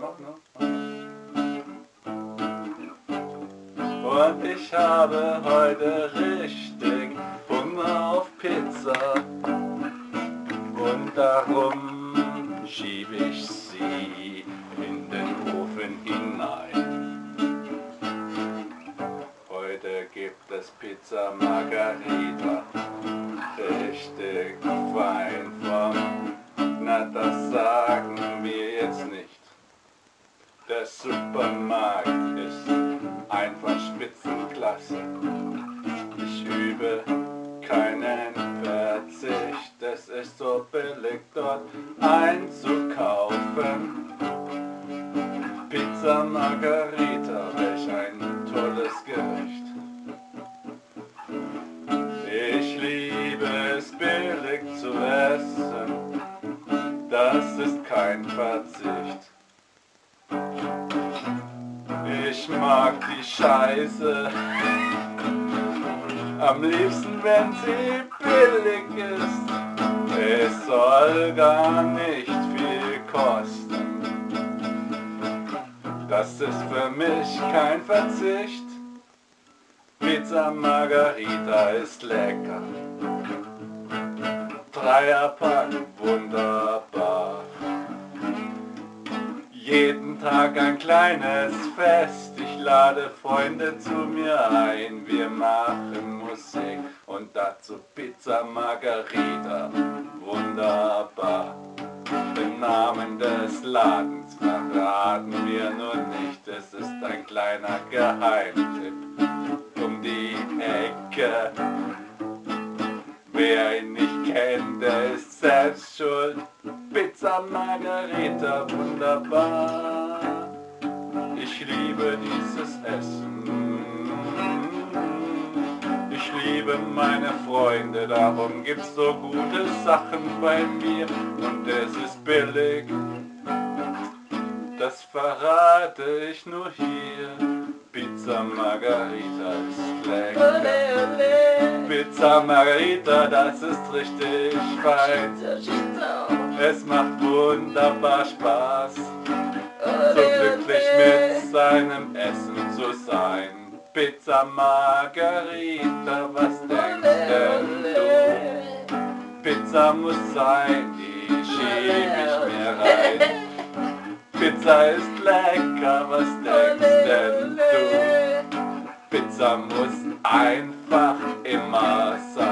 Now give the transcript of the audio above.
noch. Und ich habe heute richtig Hunger auf Pizza. Und darum schieb ich sie in den Ofen hinein. Heute gibt es Pizza Margarita, richtig fein vom, Supermarkt ist einfach Spitzenklasse. Ich übe keinen Verzicht, es ist so billig dort einzukaufen. Pizza Margarita, welch ein tolles Gericht. Ich liebe es billig zu essen, das ist kein Verzicht. Ich mag die Scheiße am liebsten, wenn sie billig ist. Es soll gar nicht viel kosten. Das ist für mich kein Verzicht. Pizza Margarita ist lecker. Dreierpack wunderbar. Jeden Tag ein kleines Fest. Ich lade Freunde zu mir ein. Wir machen Musik und dazu Pizza Margarita. Wunderbar. Den Namen des Ladens verraten wir nun nicht. Es ist ein kleiner Geheimtipp um die Ecke. Wer ihn nicht kennt, der ist selbst schuld. Pizza Margarita, wunderbar. Ich liebe dieses Essen. Ich liebe meine Freunde, darum gibt's so gute Sachen bei mir und es ist billig. Das verrate ich nur hier. Pizza Margarita ist lecker. Pizza Margarita, das ist richtig fein. Es macht wunderbar Spaß, so glücklich mit seinem Essen zu sein. Pizza Margarita, was denkst denn du? Pizza muss sein, die schieb ich mir rein. Pizza ist lecker, was denkst denn du? Pizza muss einfach Mama.